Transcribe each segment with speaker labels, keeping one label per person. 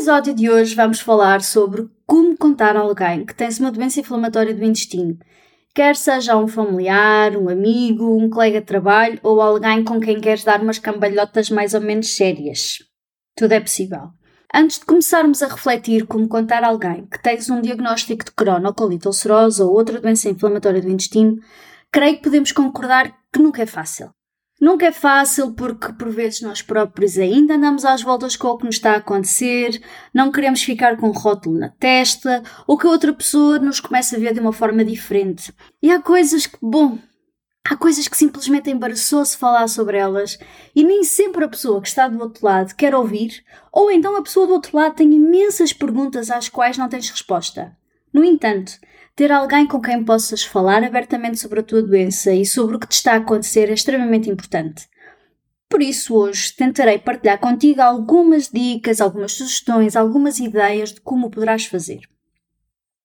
Speaker 1: Episódio de hoje vamos falar sobre como contar a alguém que tem uma doença inflamatória do intestino quer seja um familiar, um amigo, um colega de trabalho ou alguém com quem queres dar umas cambalhotas mais ou menos sérias. Tudo é possível. Antes de começarmos a refletir como contar a alguém que tens um diagnóstico de Crohn ou colite ulcerosa ou outra doença inflamatória do intestino, creio que podemos concordar que nunca é fácil. Nunca é fácil porque por vezes nós próprios ainda andamos às voltas com o que nos está a acontecer, não queremos ficar com um rótulo na testa ou que a outra pessoa nos comece a ver de uma forma diferente. E há coisas que, bom, há coisas que simplesmente embaraçou-se falar sobre elas e nem sempre a pessoa que está do outro lado quer ouvir, ou então a pessoa do outro lado tem imensas perguntas às quais não tens resposta. No entanto, ter alguém com quem possas falar abertamente sobre a tua doença e sobre o que te está a acontecer é extremamente importante. Por isso, hoje tentarei partilhar contigo algumas dicas, algumas sugestões, algumas ideias de como poderás fazer.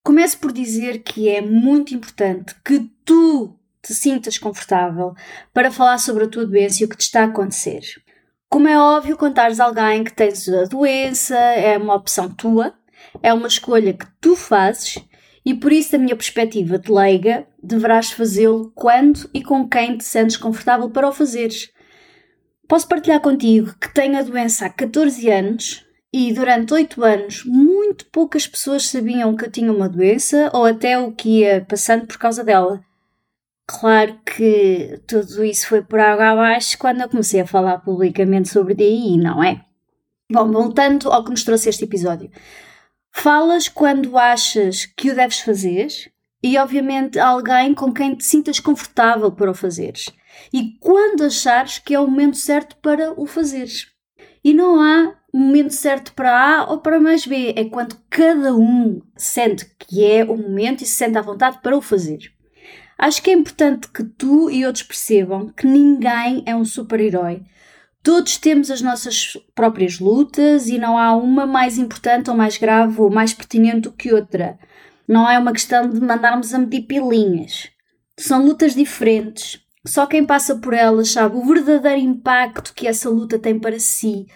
Speaker 1: Começo por dizer que é muito importante que tu te sintas confortável para falar sobre a tua doença e o que te está a acontecer. Como é óbvio, contares alguém que tens a doença é uma opção tua, é uma escolha que tu fazes e por isso, da minha perspectiva de leiga, deverás fazê-lo quando e com quem te sentes confortável para o fazeres. Posso partilhar contigo que tenho a doença há 14 anos e durante 8 anos muito poucas pessoas sabiam que eu tinha uma doença ou até o que ia passando por causa dela. Claro que tudo isso foi por água abaixo quando eu comecei a falar publicamente sobre DI, não é? Bom, voltando ao que nos trouxe este episódio. Falas quando achas que o deves fazer e, obviamente, alguém com quem te sintas confortável para o fazeres. E quando achares que é o momento certo para o fazeres. E não há momento certo para A ou para mais B. É quando cada um sente que é o momento e se sente à vontade para o fazer. Acho que é importante que tu e outros percebam que ninguém é um super-herói Todos temos as nossas próprias lutas e não há uma mais importante ou mais grave ou mais pertinente do que outra. Não é uma questão de mandarmos a medir pilinhas. São lutas diferentes. Só quem passa por elas sabe o verdadeiro impacto que essa luta tem para si.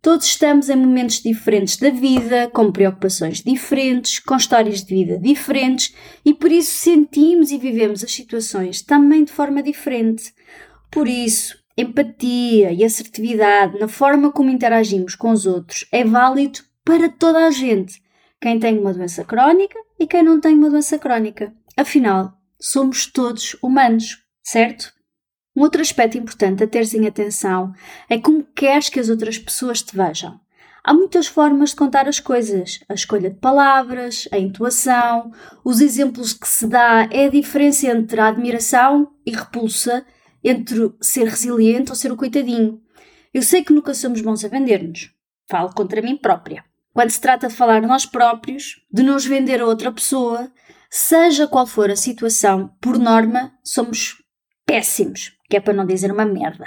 Speaker 1: Todos estamos em momentos diferentes da vida, com preocupações diferentes, com histórias de vida diferentes e por isso sentimos e vivemos as situações também de forma diferente. Por isso, empatia e assertividade na forma como interagimos com os outros é válido para toda a gente, quem tem uma doença crónica e quem não tem uma doença crónica. Afinal, somos todos humanos, certo? Um outro aspecto importante a teres em atenção é como queres que as outras pessoas te vejam. Há muitas formas de contar as coisas. A escolha de palavras, a intuação, os exemplos que se dá é a diferença entre a admiração e repulsa entre ser resiliente ou ser o coitadinho. Eu sei que nunca somos bons a vender-nos. Falo contra mim própria. Quando se trata de falar nós próprios, de nos vender a outra pessoa, seja qual for a situação, por norma, somos péssimos, que é para não dizer uma merda.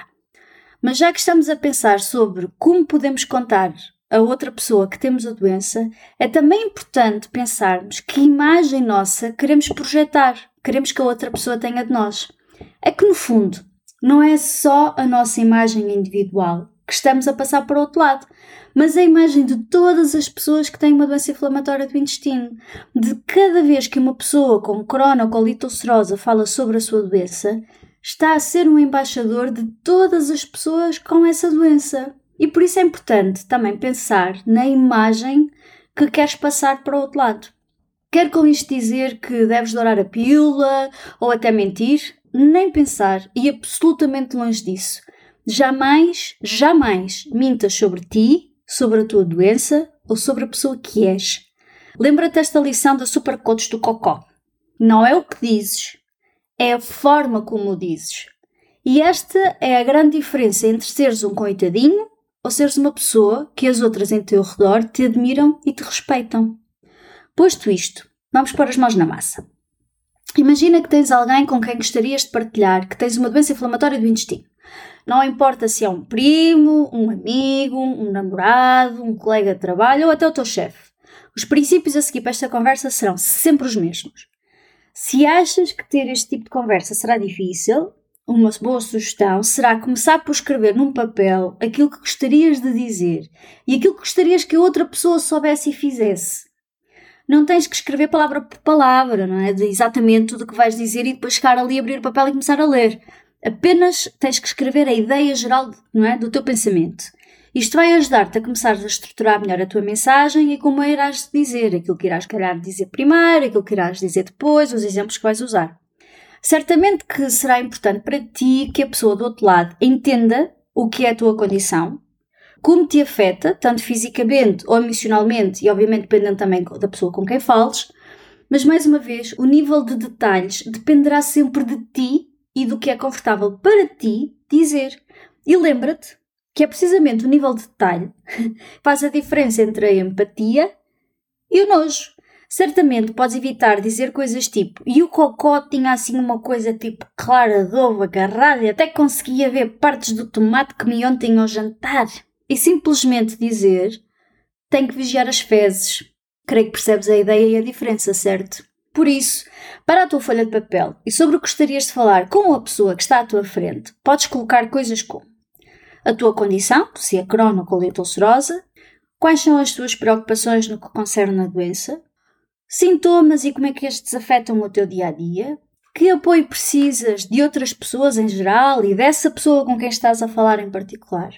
Speaker 1: Mas já que estamos a pensar sobre como podemos contar a outra pessoa que temos a doença, é também importante pensarmos que imagem nossa queremos projetar, queremos que a outra pessoa tenha de nós. É que, no fundo, não é só a nossa imagem individual que estamos a passar para o outro lado, mas a imagem de todas as pessoas que têm uma doença inflamatória do intestino. De cada vez que uma pessoa com corona ou colite ulcerosa fala sobre a sua doença, está a ser um embaixador de todas as pessoas com essa doença. E por isso é importante também pensar na imagem que queres passar para o outro lado. Quero com isto dizer que deves dourar a pílula ou até mentir? nem pensar e absolutamente longe disso. Jamais, jamais mintas sobre ti, sobre a tua doença ou sobre a pessoa que és. Lembra-te esta lição da Supercoach do Cocó. Não é o que dizes, é a forma como o dizes. E esta é a grande diferença entre seres um coitadinho ou seres uma pessoa que as outras em teu redor te admiram e te respeitam. Posto isto, vamos pôr as mãos na massa. Imagina que tens alguém com quem gostarias de partilhar que tens uma doença inflamatória do intestino. Não importa se é um primo, um amigo, um namorado, um colega de trabalho ou até o teu chefe. Os princípios a seguir para esta conversa serão sempre os mesmos. Se achas que ter este tipo de conversa será difícil, uma boa sugestão será começar por escrever num papel aquilo que gostarias de dizer e aquilo que gostarias que a outra pessoa soubesse e fizesse. Não tens que escrever palavra por palavra, não é? De exatamente tudo o que vais dizer e depois chegar ali, abrir o papel e começar a ler. Apenas tens que escrever a ideia geral não é, do teu pensamento. Isto vai ajudar-te a começar a estruturar melhor a tua mensagem e como a irás dizer, aquilo que irás calhar dizer primeiro, aquilo que irás dizer depois, os exemplos que vais usar. Certamente que será importante para ti que a pessoa do outro lado entenda o que é a tua condição, como te afeta, tanto fisicamente ou emocionalmente, e obviamente dependendo também da pessoa com quem fales, mas mais uma vez, o nível de detalhes dependerá sempre de ti e do que é confortável para ti dizer. E lembra-te que é precisamente o nível de detalhe que faz a diferença entre a empatia e o nojo. Certamente podes evitar dizer coisas tipo e o cocó tinha assim uma coisa tipo clara de ovo agarrada e até conseguia ver partes do tomate que me ontem ao jantar. E simplesmente dizer tem que vigiar as fezes. Creio que percebes a ideia e a diferença, certo? Por isso, para a tua folha de papel e sobre o que gostarias de falar com a pessoa que está à tua frente, podes colocar coisas como a tua condição, se é crono ou ulcerosa, quais são as tuas preocupações no que concerne a doença, sintomas e como é que estes afetam o teu dia a dia, que apoio precisas de outras pessoas em geral e dessa pessoa com quem estás a falar em particular.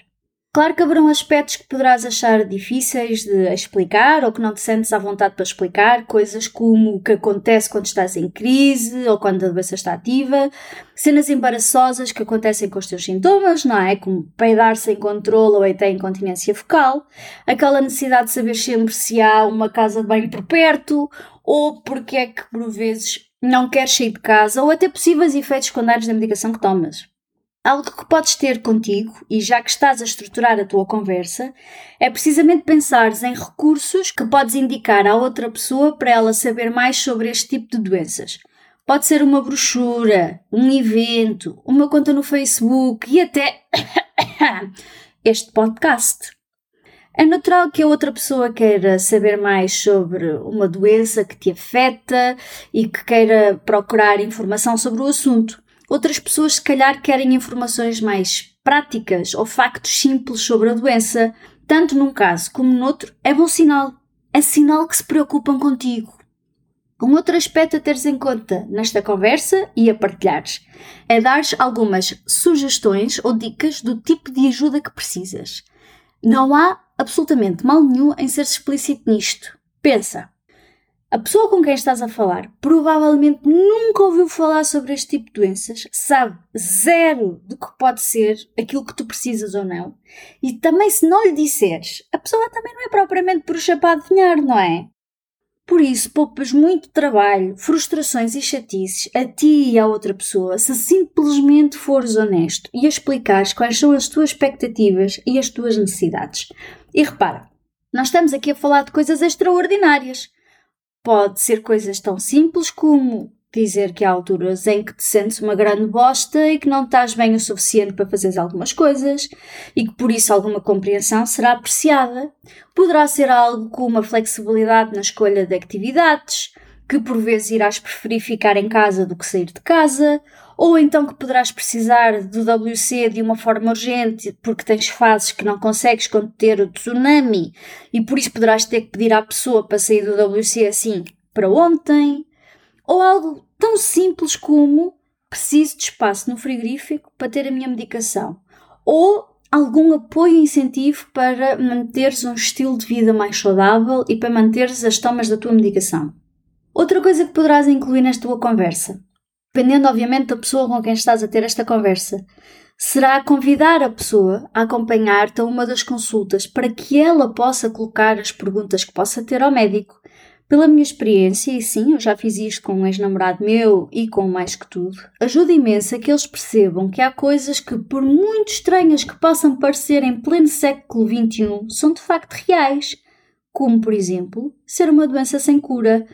Speaker 1: Claro que haverão aspectos que poderás achar difíceis de explicar ou que não te sentes à vontade para explicar, coisas como o que acontece quando estás em crise ou quando a doença está ativa, cenas embaraçosas que acontecem com os teus sintomas, não é? Como peidar sem controle ou até incontinência fecal, aquela necessidade de saber sempre se há uma casa de banho por perto ou porque é que por vezes não queres sair de casa ou até possíveis efeitos secundários da medicação que tomas. Algo que podes ter contigo, e já que estás a estruturar a tua conversa, é precisamente pensares em recursos que podes indicar à outra pessoa para ela saber mais sobre este tipo de doenças. Pode ser uma brochura, um evento, uma conta no Facebook e até este podcast. É natural que a outra pessoa queira saber mais sobre uma doença que te afeta e que queira procurar informação sobre o assunto. Outras pessoas, se calhar, querem informações mais práticas ou factos simples sobre a doença. Tanto num caso como noutro, é bom sinal. É sinal que se preocupam contigo. Um outro aspecto a teres em conta nesta conversa e a partilhares é dares algumas sugestões ou dicas do tipo de ajuda que precisas. Não há absolutamente mal nenhum em ser explícito nisto. Pensa, a pessoa com quem estás a falar provavelmente nunca ouviu falar sobre este tipo de doenças, sabe zero do que pode ser aquilo que tu precisas ou não. E também, se não lhe disseres, a pessoa também não é propriamente bruxa para adivinhar, não é? Por isso, poupas muito trabalho, frustrações e chatices a ti e à outra pessoa se simplesmente fores honesto e explicares quais são as tuas expectativas e as tuas necessidades. E repara, nós estamos aqui a falar de coisas extraordinárias Pode ser coisas tão simples como dizer que há alturas em que te sentes uma grande bosta e que não estás bem o suficiente para fazeres algumas coisas e que por isso alguma compreensão será apreciada. Poderá ser algo como uma flexibilidade na escolha de atividades, que por vezes irás preferir ficar em casa do que sair de casa, ou então que poderás precisar do WC de uma forma urgente porque tens fases que não consegues conter o tsunami e por isso poderás ter que pedir à pessoa para sair do WC assim para ontem, ou algo tão simples como preciso de espaço no frigorífico para ter a minha medicação, ou algum apoio e incentivo para manteres um estilo de vida mais saudável e para manteres as tomas da tua medicação. Outra coisa que poderás incluir nesta tua conversa dependendo obviamente da pessoa com quem estás a ter esta conversa, será convidar a pessoa a acompanhar-te a uma das consultas para que ela possa colocar as perguntas que possa ter ao médico, Pela minha experiência, e sim, eu já fiz isto com um ex-namorado meu e com mais que tudo, ajuda imenso a que eles percebam que há coisas que, por muito estranhas que possam parecer em pleno século XXI, são de facto reais, como, por exemplo, ser uma doença sem cura.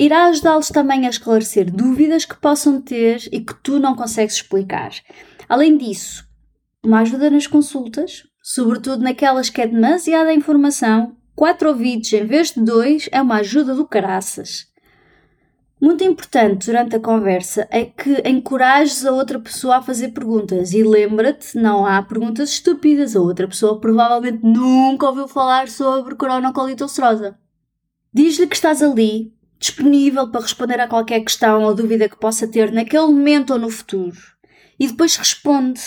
Speaker 1: Irá ajudá-los também a esclarecer dúvidas que possam ter e que tu não consegues explicar. Além disso, uma ajuda nas consultas, sobretudo naquelas que é demasiada informação, quatro ouvidos em vez de dois é uma ajuda do caraças. Muito importante durante a conversa é que encorajes a outra pessoa a fazer perguntas e lembra-te, não há perguntas estúpidas. A outra pessoa provavelmente nunca ouviu falar sobre coronacolite ulcerosa. Diz-lhe que estás ali, disponível para responder a qualquer questão ou dúvida que possa ter naquele momento ou no futuro. E depois responde.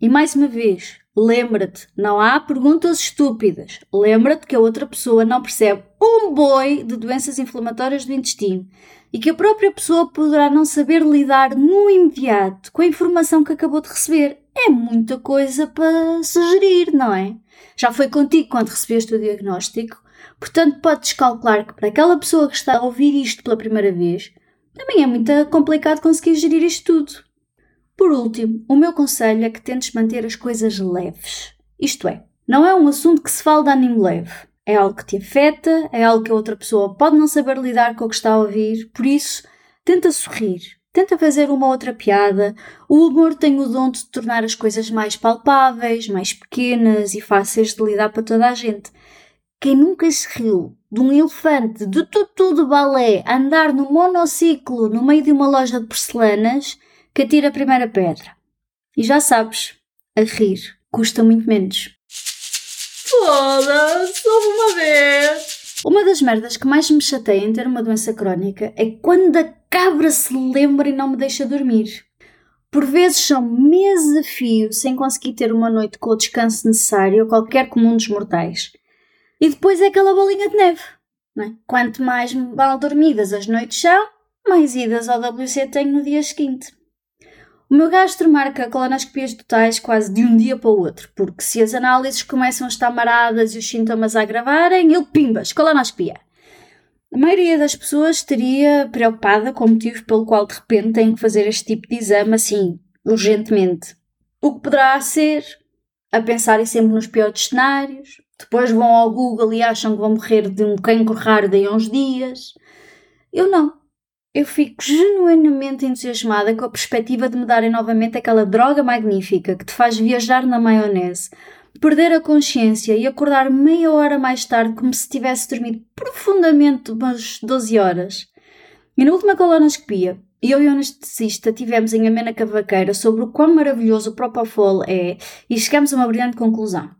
Speaker 1: E mais uma vez, lembra-te, não há perguntas estúpidas. Lembra-te que a outra pessoa não percebe um boi de doenças inflamatórias do intestino e que a própria pessoa poderá não saber lidar no imediato com a informação que acabou de receber. É muita coisa para sugerir, não é? Já foi contigo quando recebeste o diagnóstico, portanto podes calcular que para aquela pessoa que está a ouvir isto pela primeira vez, também é muito complicado conseguir gerir isto tudo. Por último, o meu conselho é que tentes manter as coisas leves. Isto é, não é um assunto que se fala de ânimo leve. É algo que te afeta, é algo que a outra pessoa pode não saber lidar com o que está a ouvir, por isso, tenta sorrir, tenta fazer uma outra piada. O humor tem o dom de tornar as coisas mais palpáveis, mais pequenas e fáceis de lidar para toda a gente. Quem nunca se riu de um elefante de tutu de balé andar no monociclo no meio de uma loja de porcelanas que atira a primeira pedra. E já sabes, a rir custa muito menos.
Speaker 2: Foda-se, uma vez!
Speaker 1: Uma das merdas que mais me chateia em ter uma doença crónica é quando a cabra se lembra e não me deixa dormir. Por vezes são meses a fio sem conseguir ter uma noite com o descanso necessário a qualquer comum dos mortais. E depois é aquela bolinha de neve. É? Quanto mais mal dormidas as noites são, mais idas ao WC tenho no dia seguinte. O meu gastro marca colonoscopias totais quase de um dia para o outro, porque se as análises começam a estar maradas e os sintomas a agravarem, ele pimbas, colonoscopia. A maioria das pessoas estaria preocupada com o motivo pelo qual de repente têm que fazer este tipo de exame assim, urgentemente. O que poderá ser a pensarem sempre nos piores cenários, depois vão ao Google e acham que vão morrer de um cancro raro daí a uns dias. Eu não eu fico genuinamente entusiasmada com a perspectiva de me darem novamente aquela droga magnífica que te faz viajar na maionese, perder a consciência e acordar meia hora mais tarde como se tivesse dormido profundamente umas 12 horas. E na última colonoscopia, eu e o anestesista tivemos em amena cavaqueira sobre o quão maravilhoso o Propofol é e chegamos a uma brilhante conclusão.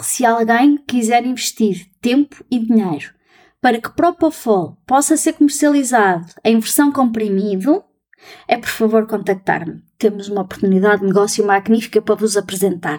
Speaker 1: Se alguém quiser investir tempo e dinheiro para que Propofol possa ser comercializado em versão comprimido, é por favor contactar-me. Temos uma oportunidade de negócio magnífica para vos apresentar.